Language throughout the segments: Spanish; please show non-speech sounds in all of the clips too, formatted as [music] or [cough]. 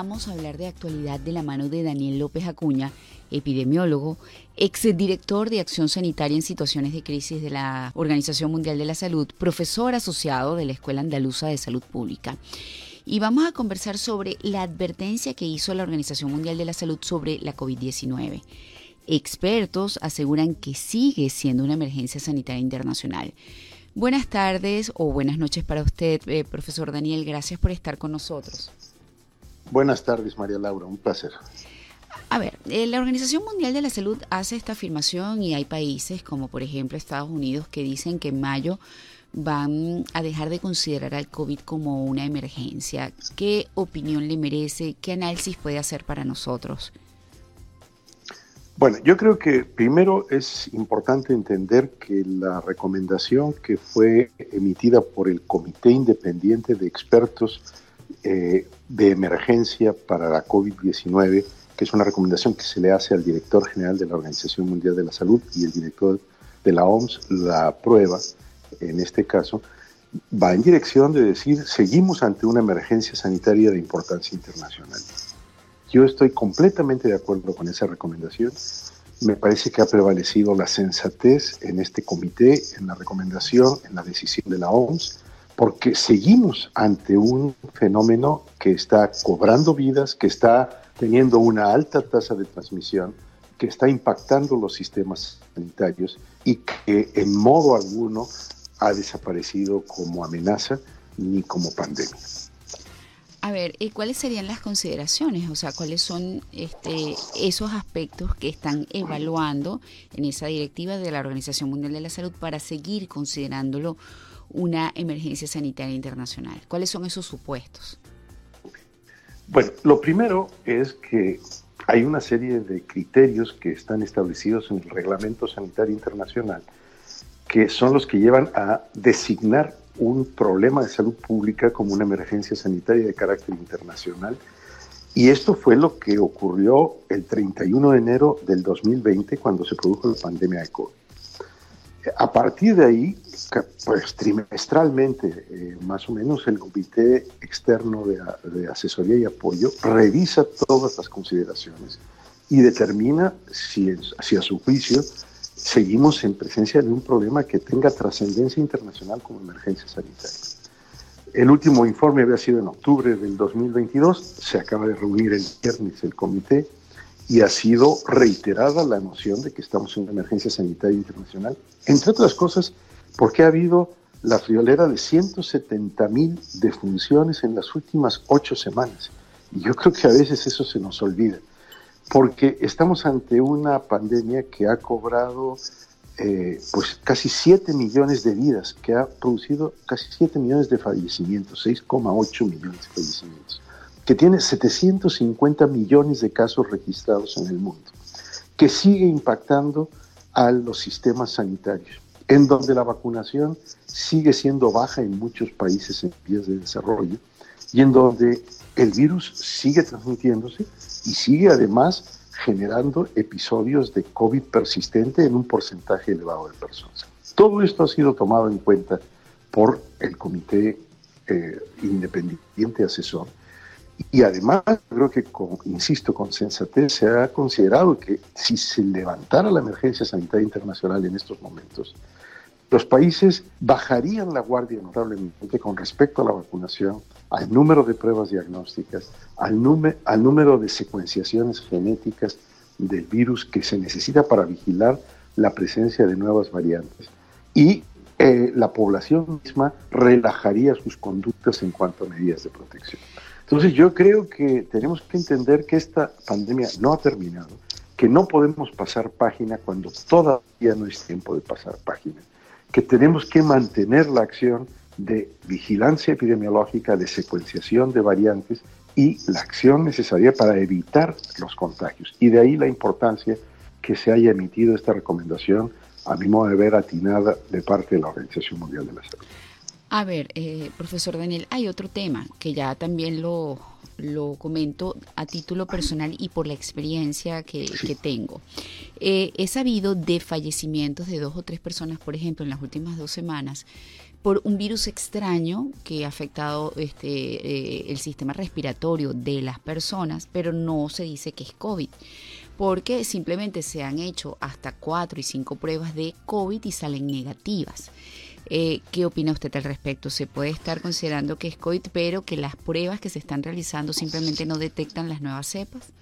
Vamos a hablar de actualidad de la mano de Daniel López Acuña, epidemiólogo, exdirector de Acción Sanitaria en Situaciones de Crisis de la Organización Mundial de la Salud, profesor asociado de la Escuela Andaluza de Salud Pública. Y vamos a conversar sobre la advertencia que hizo la Organización Mundial de la Salud sobre la COVID-19. Expertos aseguran que sigue siendo una emergencia sanitaria internacional. Buenas tardes o buenas noches para usted, eh, profesor Daniel. Gracias por estar con nosotros. Buenas tardes, María Laura, un placer. A ver, eh, la Organización Mundial de la Salud hace esta afirmación y hay países como por ejemplo Estados Unidos que dicen que en mayo van a dejar de considerar al COVID como una emergencia. ¿Qué opinión le merece? ¿Qué análisis puede hacer para nosotros? Bueno, yo creo que primero es importante entender que la recomendación que fue emitida por el Comité Independiente de Expertos eh, de emergencia para la COVID-19, que es una recomendación que se le hace al director general de la Organización Mundial de la Salud y el director de la OMS, la prueba, en este caso, va en dirección de decir, seguimos ante una emergencia sanitaria de importancia internacional. Yo estoy completamente de acuerdo con esa recomendación. Me parece que ha prevalecido la sensatez en este comité, en la recomendación, en la decisión de la OMS, porque seguimos ante un fenómeno que está cobrando vidas, que está teniendo una alta tasa de transmisión, que está impactando los sistemas sanitarios y que en modo alguno ha desaparecido como amenaza ni como pandemia. A ver, ¿y cuáles serían las consideraciones? O sea, ¿cuáles son este, esos aspectos que están evaluando en esa directiva de la Organización Mundial de la Salud para seguir considerándolo una emergencia sanitaria internacional? ¿Cuáles son esos supuestos? Bueno, lo primero es que hay una serie de criterios que están establecidos en el Reglamento Sanitario Internacional que son los que llevan a designar un problema de salud pública como una emergencia sanitaria de carácter internacional. Y esto fue lo que ocurrió el 31 de enero del 2020 cuando se produjo la pandemia de COVID. A partir de ahí, pues trimestralmente, eh, más o menos, el Comité Externo de, Asesoría y Apoyo revisa todas las consideraciones y determina si, si a su juicio seguimos en presencia de un problema que tenga trascendencia internacional como emergencia sanitaria. El último informe había sido en octubre del 2022, se acaba de reunir el viernes el comité y ha sido reiterada la noción de que estamos en una emergencia sanitaria internacional, entre otras cosas porque ha habido la friolera de 170 mil defunciones en las últimas ocho semanas. Y yo creo que a veces eso se nos olvida, porque estamos ante una pandemia que ha cobrado eh, pues casi 7 millones de vidas, que ha producido casi 7 millones de fallecimientos, 6,8 millones de fallecimientos que tiene 750 millones de casos registrados en el mundo, que sigue impactando a los sistemas sanitarios, en donde la vacunación sigue siendo baja en muchos países en vías de desarrollo y en donde el virus sigue transmitiéndose y sigue además generando episodios de COVID persistente en un porcentaje elevado de personas. Todo esto ha sido tomado en cuenta por el Comité eh, Independiente Asesor y además, creo que, insisto, con sensatez se ha considerado que si se levantara la emergencia sanitaria internacional en estos momentos, los países bajarían la guardia notablemente con respecto a la vacunación, al número de pruebas diagnósticas, al, al número de secuenciaciones genéticas del virus que se necesita para vigilar la presencia de nuevas variantes. Y eh, la población misma relajaría sus conductas en cuanto a medidas de protección. Entonces yo creo que tenemos que entender que esta pandemia no ha terminado, que no podemos pasar página cuando todavía no es tiempo de pasar página, que tenemos que mantener la acción de vigilancia epidemiológica, de secuenciación de variantes y la acción necesaria para evitar los contagios. Y de ahí la importancia que se haya emitido esta recomendación, a mi modo de ver, atinada de parte de la Organización Mundial de la Salud. A ver, eh, profesor Daniel, hay otro tema que ya también lo, lo comento a título personal y por la experiencia que, tengo. Eh, he sabido de fallecimientos de dos o tres personas, por ejemplo, en las últimas dos semanas, por un virus extraño que ha afectado este, eh, el sistema respiratorio de las personas, pero no se dice que es COVID, porque simplemente se han hecho hasta cuatro y cinco pruebas de COVID y salen negativas. Eh, ¿Qué opina usted al respecto? ¿Se puede estar considerando que es COVID, pero que las pruebas que se están realizando simplemente no detectan las nuevas cepas?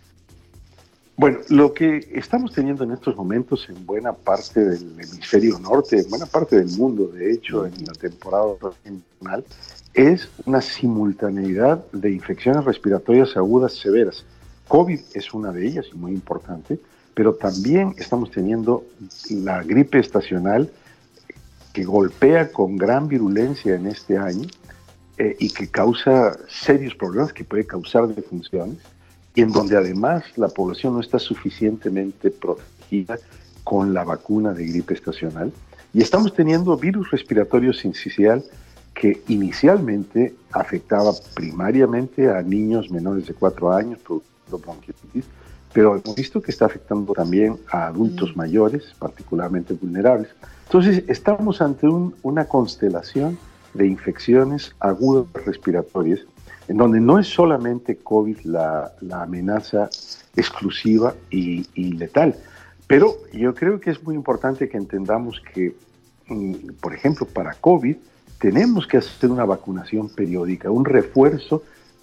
Bueno, lo que estamos teniendo en estos momentos en buena parte del hemisferio norte, en buena parte del mundo, de hecho, en la temporada regional, es una simultaneidad de infecciones respiratorias agudas severas. COVID es una de ellas y muy importante, pero también estamos teniendo la gripe estacional que golpea con gran virulencia en este año eh, y que causa serios problemas, que puede causar defunciones y en donde además la población no está suficientemente protegida con la vacuna de gripe estacional. Y estamos teniendo virus respiratorio sincicial que inicialmente afectaba primariamente a niños menores de 4 años, produciendo bronquitis, pero hemos visto que está afectando también a adultos mm. mayores, particularmente vulnerables. Entonces, estamos ante una constelación de infecciones agudas respiratorias en donde no es solamente COVID la, amenaza exclusiva y, letal, pero yo creo que es muy importante que entendamos que, mm, por ejemplo, para COVID tenemos que hacer una vacunación periódica, un refuerzo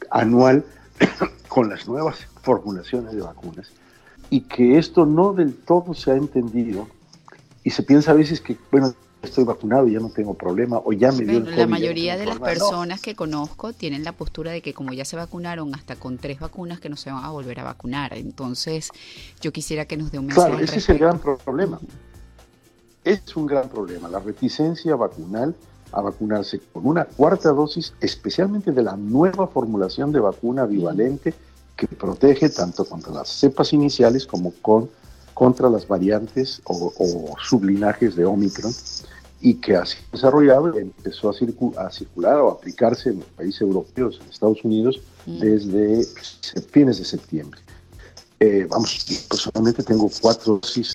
anual [coughs] con las nuevas formulaciones de vacunas y que esto no del todo se ha entendido y se piensa a veces que, bueno, estoy vacunado y ya no tengo problema o ya me dio el COVID. La mayoría de las personas que conozco tienen la postura de que como ya se vacunaron hasta con tres vacunas que no se van a volver a vacunar. Entonces, yo quisiera que nos dé un mensaje. Claro, ese es el gran problema. Es un gran problema, la reticencia vacunal a vacunarse con una cuarta dosis, especialmente de la nueva formulación de vacuna bivalente que protege tanto contra las cepas iniciales como con contra las variantes o, sublinajes de Omicron y que ha sido desarrollado empezó a, circular o a aplicarse en los países europeos, en Estados Unidos, mm. desde fines de septiembre. Eh, vamos, personalmente tengo cuatro dosis